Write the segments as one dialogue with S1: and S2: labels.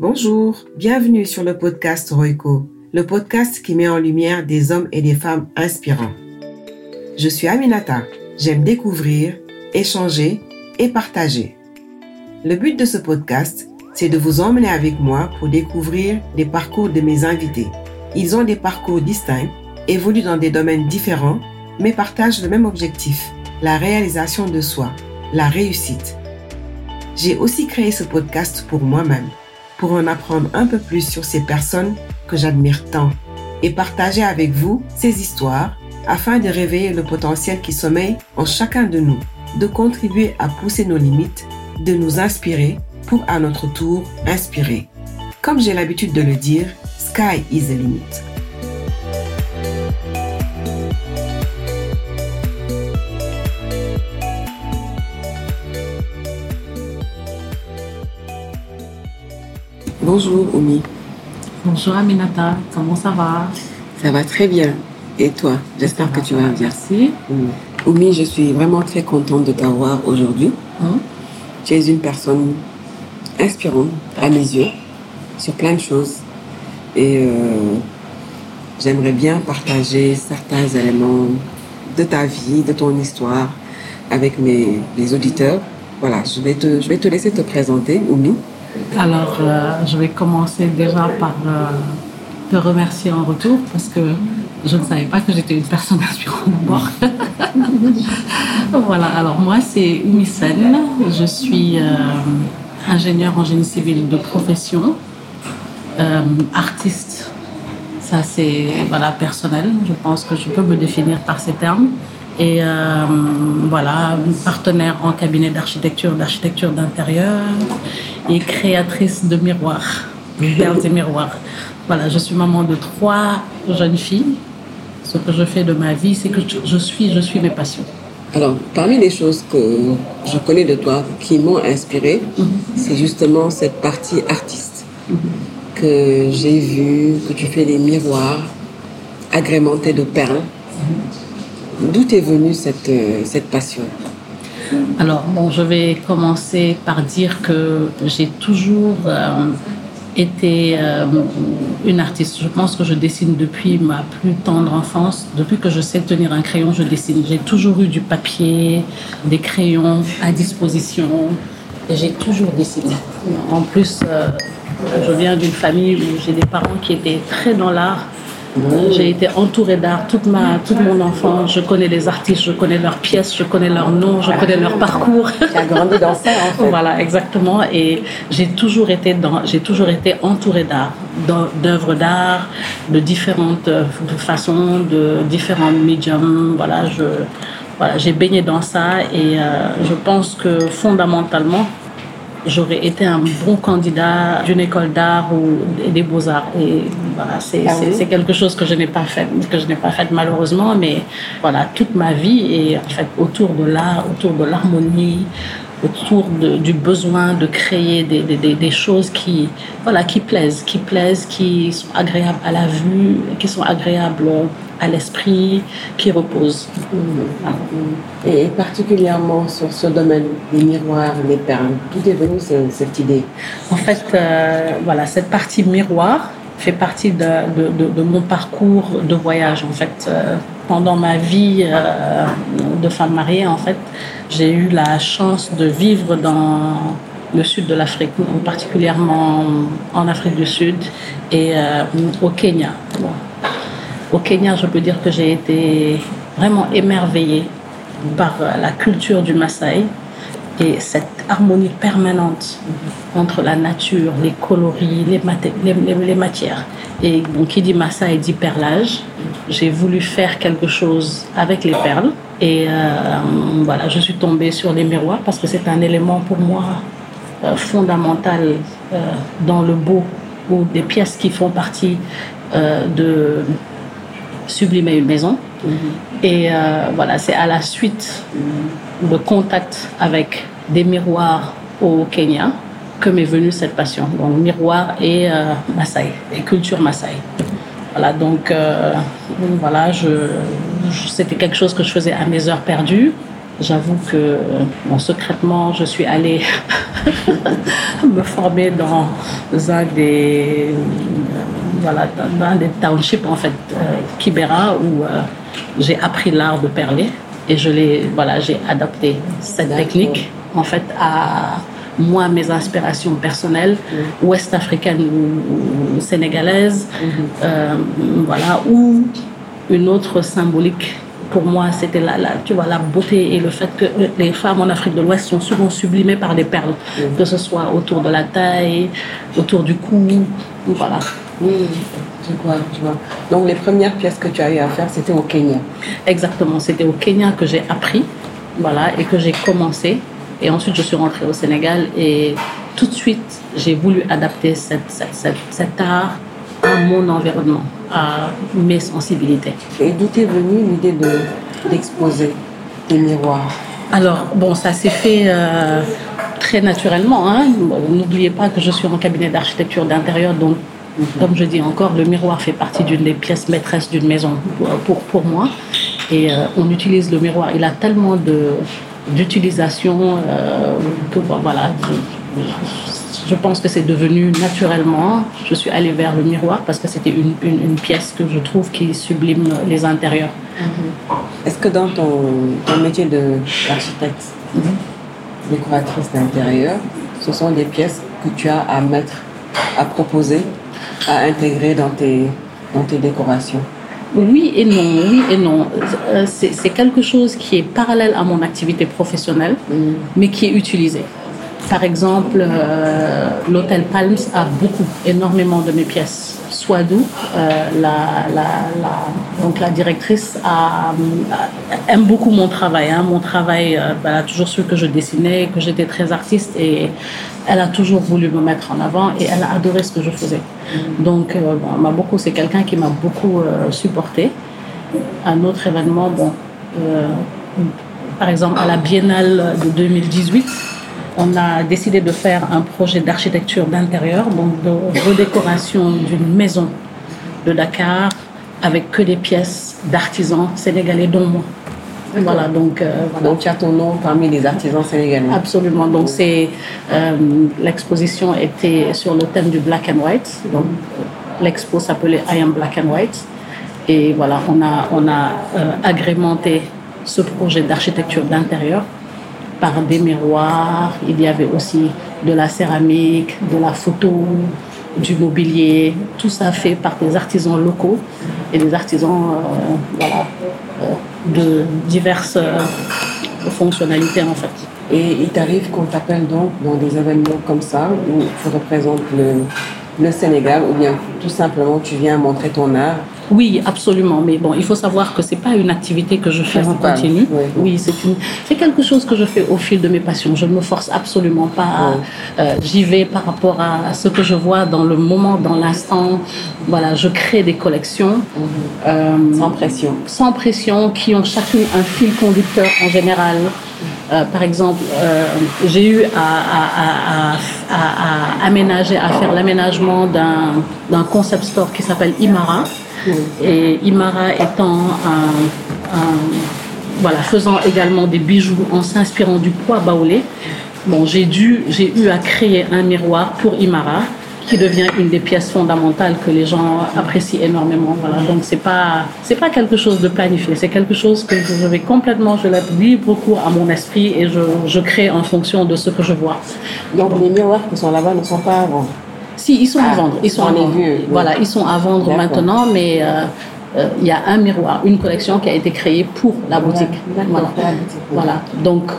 S1: Bonjour, bienvenue sur le podcast Roico, le podcast qui met en lumière des hommes et des femmes inspirants. Je suis Aminata, j'aime découvrir, échanger et partager. Le but de ce podcast, c'est de vous emmener avec moi pour découvrir les parcours de mes invités. Ils ont des parcours distincts, évoluent dans des domaines différents, mais partagent le même objectif, la réalisation de soi, la réussite. J'ai aussi créé ce podcast pour moi-même pour en apprendre un peu plus sur ces personnes que j'admire tant et partager avec vous ces histoires afin de réveiller le potentiel qui sommeille en chacun de nous, de contribuer à pousser nos limites, de nous inspirer pour à notre tour inspirer. Comme j'ai l'habitude de le dire, sky is the limit. Bonjour Oumi.
S2: Bonjour Aminata, comment ça va?
S1: Ça va très bien. Et toi? J'espère que tu vas bien.
S2: Merci.
S1: Oumi, je suis vraiment très contente de t'avoir aujourd'hui.
S2: Hein?
S1: Tu es une personne inspirante à mes yeux sur plein de choses. Et euh, j'aimerais bien partager certains éléments de ta vie, de ton histoire avec mes, les auditeurs. Voilà, je vais, te, je vais te laisser te présenter, Oumi.
S2: Alors, euh, je vais commencer déjà par euh, te remercier en retour parce que je ne savais pas que j'étais une personne inspirante d'abord. voilà, alors moi c'est Oumi Sen, je suis euh, ingénieure en génie civil de profession, euh, artiste, ça c'est voilà, personnel, je pense que je peux me définir par ces termes. Et euh, voilà, partenaire en cabinet d'architecture, d'architecture d'intérieur et créatrice de miroirs, perles et miroirs. Voilà, je suis maman de trois jeunes filles. Ce que je fais de ma vie, c'est que je- suis, je suis mes passions.
S1: Alors, parmi les choses que je connais de toi qui m'ont inspirée, c'est justement cette partie artiste que j'ai vue, que tu fais des miroirs agrémentés de perles. D'où est venue cette, euh, cette passion?
S2: Alors, bon, je vais commencer par dire que j'ai toujours euh, été euh, une artiste. Je pense que je dessine depuis ma plus tendre enfance. Depuis que je sais tenir un crayon, je dessine. J'ai toujours eu du papier, des crayons à disposition. J'ai toujours dessiné. En plus, je viens d'une famille où j'ai des parents qui étaient très dans l'art. J'ai été entourée d'art toute ma, toute mon enfance. Je connais les artistes, je connais leurs pièces, je connais leurs noms, je connais leur parcours.
S1: Tu as grandi dans ça, en fait.
S2: Voilà, exactement. Et j'ai toujours été dans, j'ai toujours été entourée d'art, d'œuvres d'art, de différentes façons, de différents médiums. Voilà, je, voilà, j'ai baigné dans ça et euh, je pense que fondamentalement, j'aurais été un bon candidat d'une école d'art ou des beaux-arts. Et voilà, c'est
S1: Ah oui?
S2: c'est quelque chose que je n'ai pas fait, que je n'ai pas fait malheureusement, mais voilà, toute ma vie est en fait autour de l'art, autour de l'harmonie, autour de- du besoin de créer des, des, des, des choses qui, voilà, qui plaisent, qui plaisent, qui sont agréables à la vue, qui sont agréables à l'esprit, qui reposent.
S1: Et particulièrement sur ce domaine des miroirs, des perles, d'où est venue ce- cette idée?
S2: En fait, euh, voilà, cette partie miroir fait partie de, mon parcours de voyage. En fait, Euh, pendant ma vie euh, de femme mariée, en fait, j'ai eu la chance de vivre dans le sud de l'Afrique, particulièrement en Afrique du Sud et euh, au Kenya. Au Kenya, je peux dire que j'ai été vraiment émerveillée par la culture du Maasai et cette harmonie permanente entre la nature, les coloris, les, matières. Et qui dit Maasai dit perlage. J'ai voulu faire quelque chose avec les perles. Et euh, voilà, je suis tombée sur les miroirs parce que c'est un élément pour moi euh, fondamental euh, dans le beau ou des pièces qui font partie de sublimer une maison. Et euh, voilà, c'est à la suite de contact avec des miroirs au Kenya que m'est venue cette passion. Donc miroir et euh, Maasai, et culture Maasai. Voilà, donc euh, voilà, je, c'était quelque chose que je faisais à mes heures perdues. J'avoue que, bon, secrètement, je suis allée me former dans un des, voilà, dans des townships, en fait, euh, Kibera, où euh, j'ai appris l'art de perler. Et je l'ai, voilà, j'ai adapté cette technique, en fait, à moi, mes inspirations personnelles, ouest-africaines ou, sénégalaises, euh, voilà, ou une autre symbolique. Pour moi, c'était la, la, tu vois, la beauté et le fait que les femmes en Afrique de l'Ouest sont souvent sublimées par des perles, que ce soit autour de la taille, autour du cou, voilà.
S1: Oui, je vois, je vois. Donc les premières pièces que tu as eu à faire, c'était au Kenya.
S2: Exactement, c'était au Kenya que j'ai appris, voilà, et que j'ai commencé. Et ensuite, je suis rentrée au Sénégal et tout de suite, j'ai voulu adapter cette, cette, cette, cet art à mon environnement, à mes sensibilités.
S1: Et d'où est venue l'idée de, d'exposer des miroirs?
S2: Alors, bon, ça s'est fait euh, très naturellement. Hein. N'oubliez pas que je suis en cabinet d'architecture d'intérieur, donc. Comme je dis encore, le miroir fait partie d'une des pièces maîtresses d'une maison pour, pour, moi. Et euh, on utilise le miroir. Il a tellement de d'utilisation euh, que voilà je, je pense que c'est devenu naturellement. Je suis allée vers le miroir parce que c'était une, une, une, pièce que je trouve qui sublime les intérieurs.
S1: Mm -hmm. Est-ce que dans ton, ton métier d'architecte, mm -hmm. décoratrice d'intérieur, ce sont des pièces que tu as à mettre, à proposer, à intégrer dans tes, dans tes décorations?
S2: Oui et non, oui et non. C'est quelque chose qui est parallèle à mon activité professionnelle, mmh. mais qui est utilisé. Par exemple, euh, l'hôtel Palms a beaucoup, énormément de mes pièces. Swadou, euh, la, la, la, donc la directrice, a, a, aime beaucoup mon travail. Hein. Mon travail, euh, elle a toujours su que je dessinais, que j'étais très artiste et elle a toujours voulu me mettre en avant et elle a adoré ce que je faisais. Donc, euh, bon, beaucoup, c'est quelqu'un qui m'a beaucoup euh, supporté. Un autre événement, bon, par exemple, à la Biennale de 2018, on a décidé de faire un projet d'architecture d'intérieur, donc de redécoration d'une maison de Dakar avec que des pièces d'artisans sénégalais, dont moi. Voilà, donc, euh, voilà.
S1: donc tu as ton nom parmi les artisans sénégalais.
S2: Absolument. Donc c'est euh, l'exposition était sur le thème du black and white. Donc l'expo s'appelait I am black and white. Et voilà, on a on a euh, agrémenté ce projet d'architecture d'intérieur par des miroirs. Il y avait aussi de la céramique, de la photo, du mobilier. Tout ça fait par des artisans locaux et des artisans euh, euh, de diverses euh, fonctionnalités en fait.
S1: Et il t'arrive qu'on t'appelle donc dans des événements comme ça où tu représentes le Sénégal ou bien tout simplement tu viens montrer ton art
S2: oui, absolument. Mais bon, il faut savoir que c'est pas une activité que je fais en continu.
S1: Oui,
S2: oui c'est une, c'est quelque chose que je fais au fil de mes passions. Je ne me force absolument pas.
S1: Oui.
S2: Euh, j'y vais par rapport à ce que je vois dans le moment, dans l'instant. Voilà, je crée des collections
S1: mm -hmm. euh, sans pression,
S2: sans pression, qui ont chacune un fil conducteur en général. Euh, par exemple, j'ai eu à, à, à, à, aménager, à faire l'aménagement d'un concept store qui s'appelle Imara. Et Imara étant un, voilà, faisant également des bijoux en s'inspirant du poids baoulé, bon, j'ai dû, j'ai eu à créer un miroir pour Imara qui devient une des pièces fondamentales que les gens apprécient énormément. Voilà. Donc c'est pas c'est pas quelque chose de planifié, c'est quelque chose que je vais complètement, je laisse libre cours à mon esprit et je, je crée en fonction de ce que je vois.
S1: Donc les miroirs qui sont là-bas ne sont pas à
S2: si, ils sont ah, à vendre. Ils sont à vendre.
S1: Vu, oui.
S2: Voilà, ils sont à vendre maintenant, mais il euh, euh, y a un miroir, une collection qui a été créée pour la boutique.
S1: Voilà.
S2: voilà. Donc,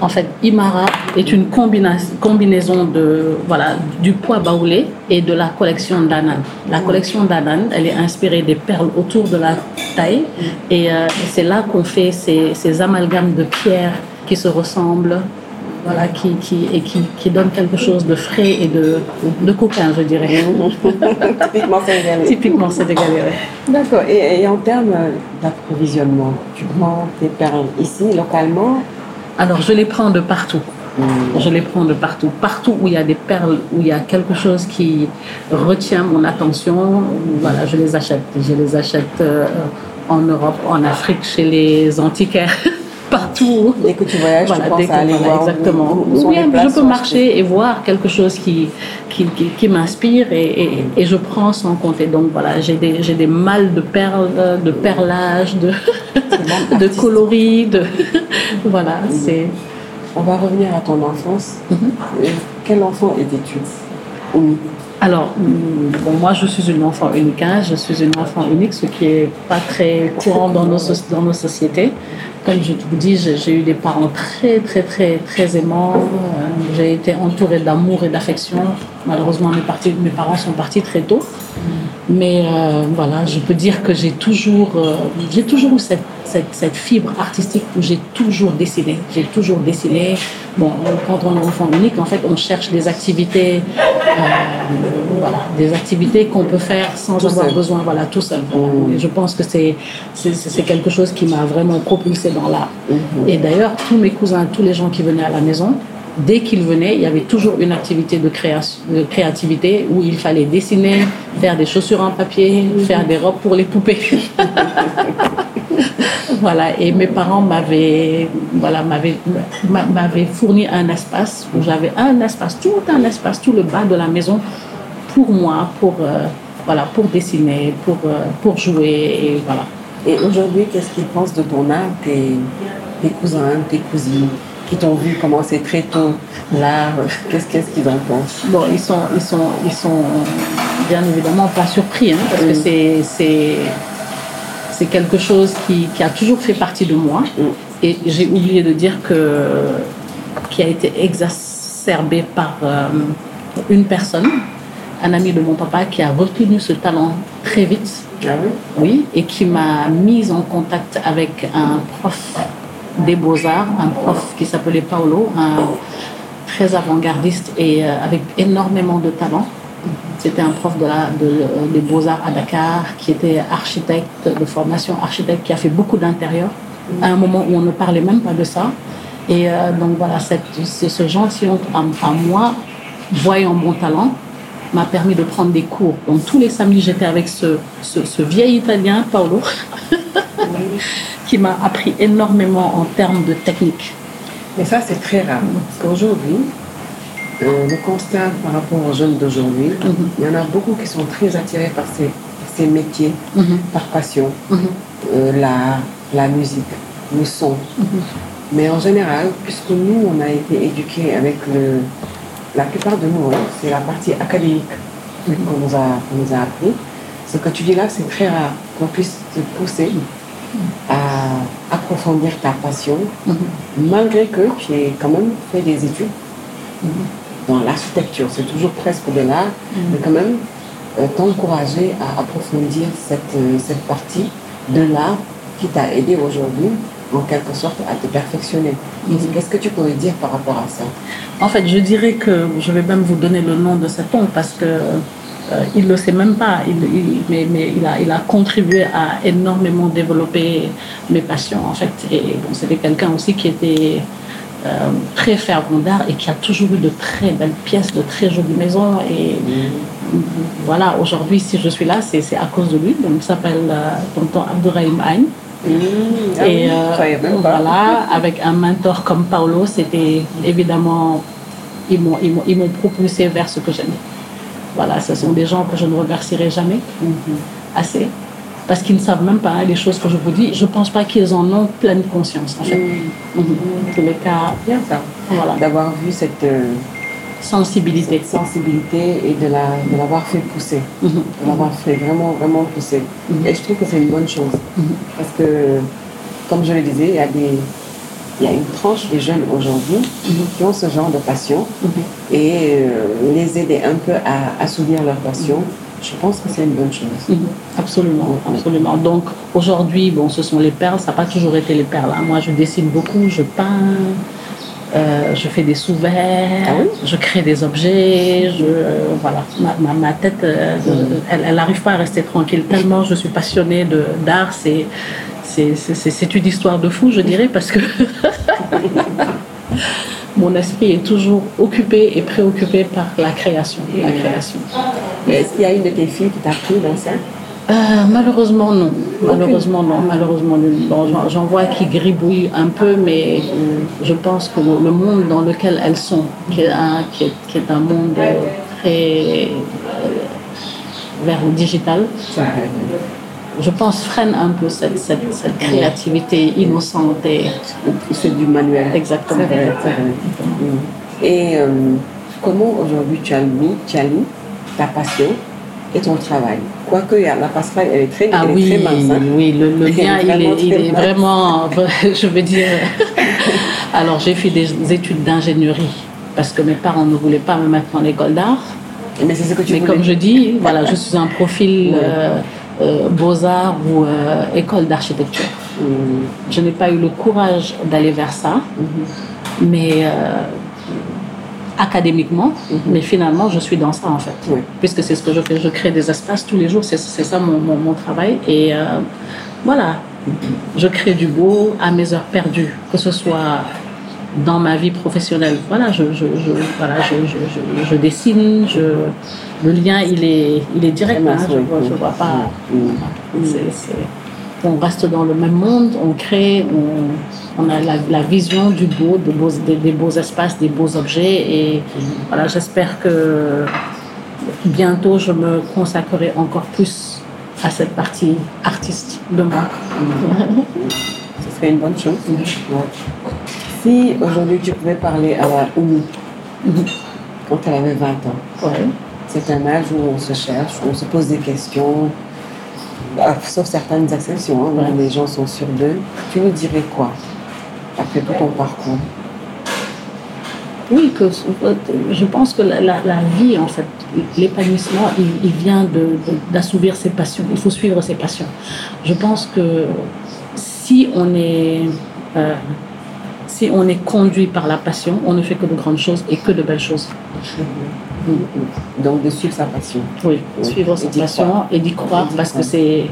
S2: en fait, Imara est une combina combinaison de, voilà, du poids baoulé et de la collection d'Anan. La collection d'Anan, elle est inspirée des perles autour de la taille et, euh, c'est là qu'on fait ces, ces amalgames de pierres qui se ressemblent voilà, qui, qui, et qui, qui, donne quelque chose de frais et de, de coquin, je dirais.
S1: Typiquement sénégalais.
S2: Typiquement sénégalais, oui.
S1: D'accord. Et, et, en termes d'approvisionnement, tu prends tes perles ici, localement?
S2: Alors, je les prends de partout. Mmh. Je les prends de partout. Partout où il y a des perles, où il y a quelque chose qui retient mon attention, voilà, je les achète. Je les achète euh, en Europe, en Afrique, chez les antiquaires. partout.
S1: Dès que tu voyages, tu penses à aller voir
S2: exactement. Ou bien je peux marcher et voir quelque chose qui, qui, qui, m'inspire et, et, je prends sans compter. Donc voilà, j'ai des, j'ai des mâles de perles, de perlage, de, de coloris, de voilà, c'est.
S1: On va revenir à ton enfance. Mhm. Quel enfant étais-tu?
S2: Alors, mm, bon, moi, je suis une enfant unique. Hein. Je suis une enfant unique, ce qui est pas très courant dans nos, dans nos sociétés. Comme je vous dis, j'ai eu des parents très, très, très, très aimants. Euh, j'ai été entourée d'amour et d'affection. Malheureusement, mes, mes parents sont partis très tôt. Mais euh, voilà, je peux dire que j'ai toujours, euh, j'ai toujours eu cette, cette, fibre artistique où j'ai toujours dessiné. J'ai toujours dessiné. Bon, quand on est enfant unique, en fait, on cherche des activités, euh, voilà, des activités qu'on peut faire sans avoir besoin, voilà, tout seul. Mmh. je pense que c'est, c'est, quelque chose qui m'a vraiment propulsé dans l'art. Mmh. Et d'ailleurs, tous mes cousins, tous les gens qui venaient à la maison, dès qu'il venait, il y avait toujours une activité de, création, de créativité où il fallait dessiner, faire des chaussures en papier, faire des robes pour les poupées. voilà, et mes parents m'avaient voilà, m'avaient fourni un espace où j'avais un espace, tout un espace, tout le bas de la maison pour moi, pour, euh, voilà, pour dessiner, pour, euh, pour jouer. Et, voilà.
S1: et aujourd'hui, qu'est-ce qu'ils pensent de ton art, tes, tes cousins, tes cousines? Qui t'ont vu commencer très tôt l'art, qu'est-ce qu'ils en pensent?
S2: Bon, ils sont, ils, sont, ils sont bien évidemment pas surpris, hein, parce que mm. c'est, c'est, quelque chose qui, qui, a toujours fait partie de moi. Mm. Et j'ai oublié de dire que qui a été exacerbé par euh, une personne, un ami de mon papa, qui a retenu ce talent très vite.
S1: Ah oui?
S2: oui, et qui m'a mise en contact avec un prof des beaux-arts, un prof qui s'appelait Paolo, un très avant-gardiste et euh, avec énormément de talent. C'était un prof de la, de, des beaux-arts à Dakar, qui était architecte de formation, architecte, qui a fait beaucoup d'intérieur, à un moment où on ne parlait même pas de ça. Et euh, donc voilà, c'est ce gentilhomme à, à moi, voyant mon talent, m'a permis de prendre des cours. Donc tous les samedis, j'étais avec ce, ce, vieil Italien, Paolo, qui m'a appris énormément en termes de technique.
S1: Mais ça, c'est très rare. Parce qu'aujourd'hui, euh, le constat par rapport aux jeunes d'aujourd'hui, mhm. il y en a beaucoup qui sont très attirés par ces, ces métiers, mhm. par passion, mhm. euh, la musique, le son. Mais en général, puisque nous, on a été éduqués avec le. La plupart de nous, hein, c'est la partie académique qu'on nous, a, nous a appris. Ce que tu dis là, c'est très rare qu'on puisse te pousser à approfondir ta passion, mhm. malgré que tu aies quand même fait des études mhm. dans l'architecture. C'est toujours presque de l'art, mhm. mais quand même euh, t'encourager à approfondir cette, euh, cette partie de l'art qui t'a aidé aujourd'hui en quelque sorte à te perfectionner. Qu'est-ce que tu pourrais dire par rapport à ça?
S2: En fait, je dirais que je vais même vous donner le nom de cet homme parce que euh, il ne le sait même pas, il, mais, mais il, a, il, a, contribué à énormément développer mes passions en fait. Et bon, c'était quelqu'un aussi qui était euh, très fervent d'art et qui a toujours eu de très belles pièces, de très jolies maisons. Et voilà, aujourd'hui, si je suis là, c'est à cause de lui. Donc, il s'appelle euh, Tonton Abdourahim Agne. Mmh, et voilà, avec un mentor comme Paolo, c'était évidemment, ils m'ont propulsé vers ce que j'aimais. Voilà, ce sont des gens que je ne remercierai jamais mhm. assez parce qu'ils ne savent même pas les choses que je vous dis. Je ne pense pas qu'ils en ont pleine conscience, en fait.
S1: Mhm. Mhm. les cas, bien ça. Voilà. D'avoir vu cette euh,
S2: sensibilité.
S1: sensibilité et de l'avoir fait pousser. De l'avoir fait vraiment, vraiment pousser. Et je trouve que c'est une bonne chose. Parce que, comme je le disais, il y a des il y a une tranche des jeunes aujourd'hui qui ont ce genre de passion et euh, les aider un peu à assouvir leur passion. Je pense que c'est une bonne chose.
S2: Mhm. Absolument, absolument. Donc aujourd'hui, bon, ce sont les perles. Ça n'a pas toujours été les perles. Hein. Moi, je dessine beaucoup, je peins, euh, je fais des sous-verts, ah je crée des objets. Je, euh, voilà, ma, ma, tête, elle n'arrive pas à rester tranquille tellement je suis passionnée d'art. C'est c'est une histoire de fou, je dirais, parce que mon esprit est toujours occupé et préoccupé par la création. La création.
S1: Est-ce qu'il y a une de tes filles qui t'a pris dans ça?
S2: Euh, malheureusement non. Malheureusement non. Malheureusement non. J'en vois qui gribouillent un peu, mais je pense que le monde dans lequel elles sont, qui est un, qui est, qui est un monde très euh, vers le digital, je pense freine un peu cette, cette, cette créativité innocente et
S1: c'est du manuel.
S2: Exactement.
S1: Vrai. Et euh, comment aujourd'hui tu as mis, tu as mis ta passion et ton travail Quoique la passerelle, elle est très,
S2: ah
S1: elle
S2: oui,
S1: est très mince. Hein?
S2: Oui, le, le lien, il est, il est
S1: mince.
S2: vraiment, je veux dire. Alors, j'ai fait des études d'ingénierie parce que mes parents ne voulaient pas me mettre en école d'art.
S1: Mais c'est ce que tu
S2: Mais
S1: voulais.
S2: comme je dis, voilà, je suis un profil euh, euh, beaux-arts ou euh, école d'architecture.
S1: Hum,
S2: Je n'ai pas eu le courage d'aller vers ça, mais académiquement, mais finalement, je suis dans ça en fait.
S1: Oui.
S2: Puisque c'est ce que je fais, je crée des espaces tous les jours, c'est ça mon, mon, mon travail. Et euh, voilà, je crée du beau à mes heures perdues, que ce soit dans ma vie professionnelle. Voilà, je, je, je, voilà, je, je, dessine, je, le lien, il est, il est direct. Hein, je vois, pas. C'est- on reste dans le même monde, on crée, on, on a la, la vision du beau, des beaux, des, des beaux espaces, des beaux objets. Et voilà, j'espère que bientôt je me consacrerai encore plus à cette partie artiste de moi.
S1: Ce serait une bonne chose. Ouais. Si aujourd'hui tu pouvais parler à la Oumi, quand elle avait 20 ans,
S2: Ouais.
S1: c'est un âge où on se cherche, où on se pose des questions, Ah, sauf certaines exceptions, hein,
S2: Ouais.
S1: les gens sont sur d'eux. Tu nous dirais quoi après tout ton parcours?
S2: Oui, que je pense que la, la- la vie, en fait, l'épanouissement, il, il vient d'assouvir ses passions. Il faut suivre ses passions. Je pense que si on est, euh, si on est conduit par la passion, on ne fait que de grandes choses et que de belles choses.
S1: Donc de suivre sa passion.
S2: Oui,
S1: Oui.
S2: suivre sa passion
S1: croire.
S2: et d'y croire parce que c'est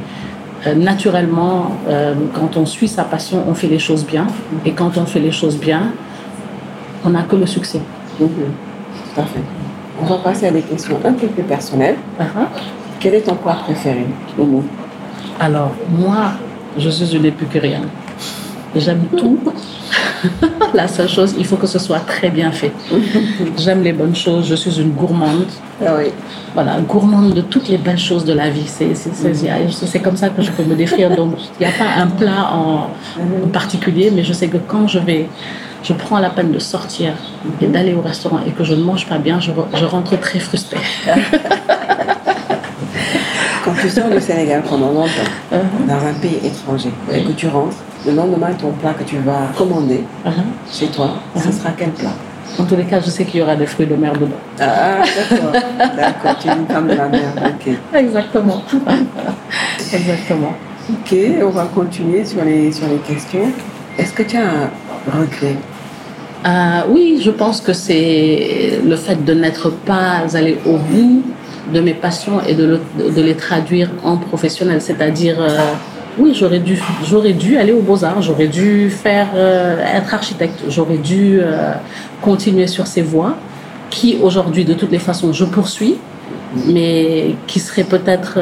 S2: euh, naturellement, euh, quand on suit sa passion, on fait les choses bien. Et quand on fait les choses bien, on n'a que le succès.
S1: Mhm. Tout à fait. On va passer à des questions un peu plus personnelles.
S2: Uh-huh.
S1: Quel est ton plat préféré Momo
S2: Alors, moi, je suis une épicurienne. J'aime tout. La seule chose, il faut que ce soit très bien fait. J'aime les bonnes choses. Je suis une gourmande.
S1: Ah oui.
S2: Voilà, gourmande de toutes les belles choses de la vie. C'est c'est- c'est- c'est comme ça que je peux me décrire. Donc, il n'y a pas un plat en, en particulier, mais je sais que quand je vais, je prends la peine de sortir et d'aller au restaurant et que je ne mange pas bien, je, re- je rentre très frustrée.
S1: Quand tu sors du Sénégal pendant longtemps, dans un pays étranger, et que tu rentres, le lendemain, ton plat que tu vas commander
S2: Uh-huh.
S1: chez toi, ce sera quel plat?
S2: En tous les cas, je sais qu'il y aura des fruits de mer dedans.
S1: Ah, d'accord. D'accord, tu es une femme de la mer. Ok.
S2: Exactement. Exactement.
S1: Ok, on va continuer sur les, sur les questions. Est-ce que tu as un regret?
S2: Euh, oui, je pense que c'est le fait de n'être pas allé au bout de mes passions et de, le- de les traduire en professionnel. C'est-à-dire, euh, oui, j'aurais dû, j'aurais dû aller aux beaux-arts, j'aurais dû faire, euh, être architecte, j'aurais dû euh, continuer sur ces voies qui, aujourd'hui, de toutes les façons, je poursuis, mais qui seraient peut-être...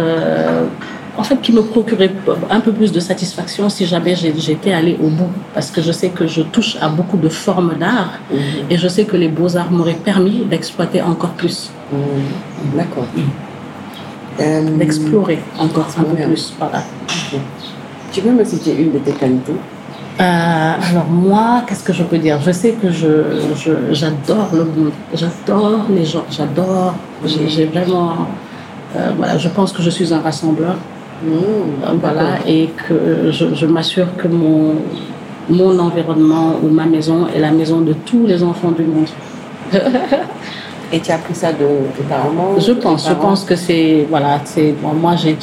S2: en fait, qui me procurait un peu plus de satisfaction si jamais j'étais allée au bout. Parce que je sais que je touche à beaucoup de formes d'art et je sais que les beaux-arts m'auraient permis d'exploiter encore plus,
S1: Hmm, D'accord. Euh,
S2: d'explorer encore un peu plus. Voilà.
S1: Tu peux me citer une de tes qualités?
S2: Euh, alors moi, qu'est-ce que je peux dire? Je sais que je, j'adore le monde, j'adore les gens, j'adore, j'ai, vraiment... euh, voilà, je pense que je suis un rassembleur. Euh, Voilà, et que je, je m'assure que mon, mon environnement ou ma maison est la maison de tous les enfants du monde.
S1: Et tu as appris ça de, de ta maman
S2: Je pense, je pense que c'est, voilà, c'est, bon, moi, j'ai,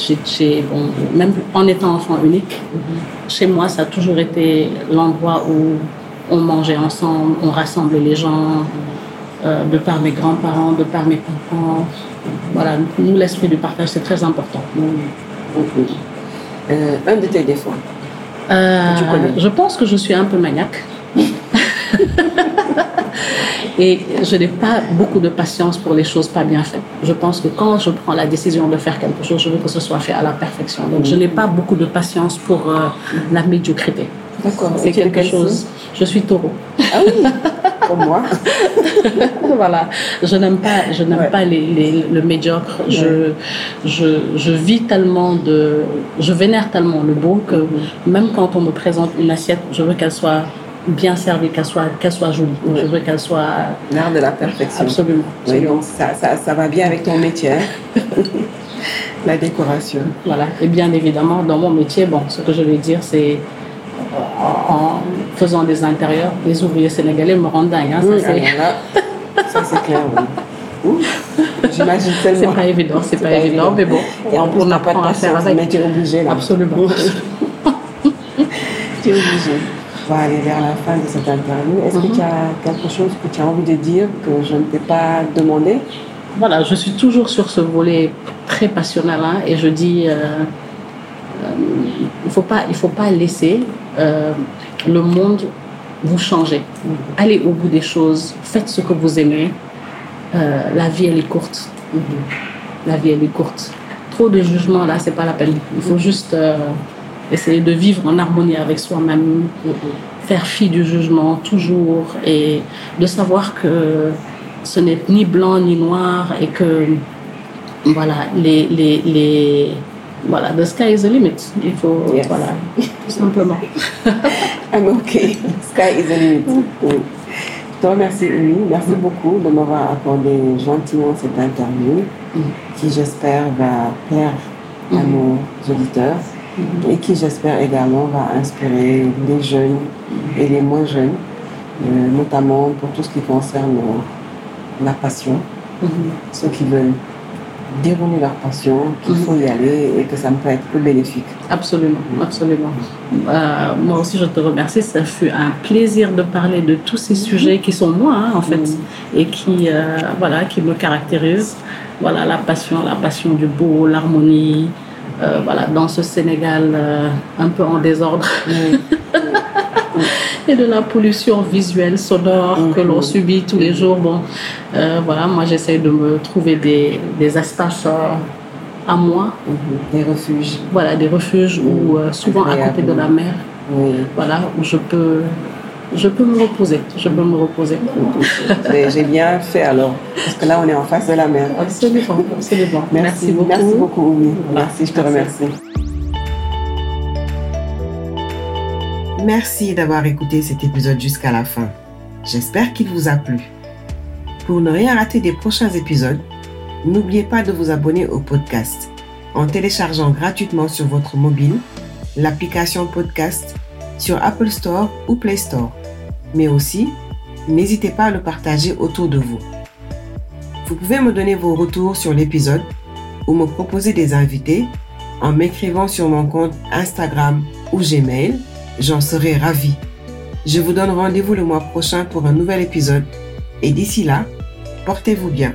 S2: bon, même en étant enfant unique, chez moi, ça a toujours été l'endroit où on mangeait ensemble, on rassemblait les gens, euh, de par mes grands-parents, de par mes parents. Voilà, nous, l'esprit du partage, c'est très important.
S1: Ok. Euh, un de tes défauts
S2: Euh,
S1: Tu connais.
S2: je pense que je suis un peu maniaque. Et je n'ai pas beaucoup de patience pour les choses pas bien faites. Je pense que quand je prends la décision de faire quelque chose, je veux que ce soit fait à la perfection. Donc, je n'ai pas beaucoup de patience pour euh, la médiocrité.
S1: D'accord.
S2: C'est quelque chose. Je suis taureau.
S1: Ah oui, comme moi.
S2: voilà. Je n'aime pas, je n'aime
S1: Ouais.
S2: pas les, les- le médiocre. Je, je, je vis tellement de, je vénère tellement le beau que même quand on me présente une assiette, je veux qu'elle soit bien servie, qu'elle soit, qu'elle soit jolie.
S1: Ouais.
S2: Je veux qu'elle soit
S1: L'art de la perfection.
S2: absolument.
S1: Oui, donc ça, ça, ça va bien avec ton métier. hein. la décoration.
S2: Voilà. Et bien évidemment, dans mon métier, bon, ce que je vais dire, c'est en, faisant des intérieurs, les ouvriers sénégalais me rendent dingue. hein. Ça,
S1: Oui,
S2: c'est-
S1: là, ça c'est clair. Oui. J'imagine
S2: c'est
S1: tellement.
S2: pas évident, c'est pas,
S1: pas
S2: évident,
S1: évident.
S2: mais bon,
S1: Et en plus,
S2: on
S1: t'as pas de patience, mais tu es obligé là.
S2: Absolument.
S1: tu es obligé. Va aller vers la fin de cette interview. Est-ce que
S2: Mhm.
S1: tu as quelque chose que tu as envie de dire que je ne t'ai pas demandé?
S2: Voilà, je suis toujours sur ce volet très passionnel hein, et je dis, euh, euh, il faut pas, il faut pas laisser euh, le monde vous changer. Allez au bout des choses, faites ce que vous aimez. Euh, la vie elle est courte. La vie elle est courte. Trop de jugement là, c'est pas la peine. Il faut juste euh, essayer de vivre en harmonie avec soi-même, faire fi du jugement toujours et de savoir que ce n'est ni blanc ni noir et que voilà les les les voilà the sky is the limit il faut
S1: Yes.
S2: voilà tout simplement
S1: I'm okay. Sky is the limit. Oui. Remercie, Louis. Merci beaucoup de m'avoir accordé gentiment cette interview qui, j'espère, va plaire à
S2: Mhm.
S1: nos auditeurs et qui, j'espère, également va inspirer les jeunes et les moins jeunes, euh, notamment pour tout ce qui concerne euh, la passion.
S2: Mhm.
S1: Ceux qui veulent dérouler leur passion, qu'il
S2: Mhm.
S1: faut y aller et que ça ne peut être que bénéfique.
S2: absolument absolument Euh, moi aussi je te remercie ça fut un plaisir de parler de tous ces sujets qui sont moi hein, en fait et qui euh, voilà qui me caractérisent voilà la passion la passion du beau l'harmonie euh, voilà dans ce Sénégal euh, un peu en désordre. Et de la pollution visuelle, sonore que l'on subit tous les jours. Bon, euh, voilà, moi j'essaie de me trouver des, des espaces à moi,
S1: Mhm. Des refuges.
S2: voilà, des refuges où souvent à côté de la mer, voilà, où je peux, je peux me reposer, je peux me reposer.
S1: J'ai bien fait alors, parce que là on est en face de la mer.
S2: Absolument, absolument.
S1: Merci,
S2: beaucoup.
S1: Merci beaucoup, oui.
S2: Voilà.
S1: Merci, je te
S2: Merci.
S1: remercie.
S3: Merci d'avoir écouté cet épisode jusqu'à la fin. J'espère qu'il vous a plu. Pour ne rien rater des prochains épisodes, n'oubliez pas de vous abonner au podcast en téléchargeant gratuitement sur votre mobile l'application podcast sur Apple Store ou Play Store. Mais aussi, n'hésitez pas à le partager autour de vous. Vous pouvez me donner vos retours sur l'épisode ou me proposer des invités en m'écrivant sur mon compte Instagram ou Gmail J'en serai ravi. Je vous donne rendez-vous le mois prochain pour un nouvel épisode. Et d'ici là, portez-vous bien.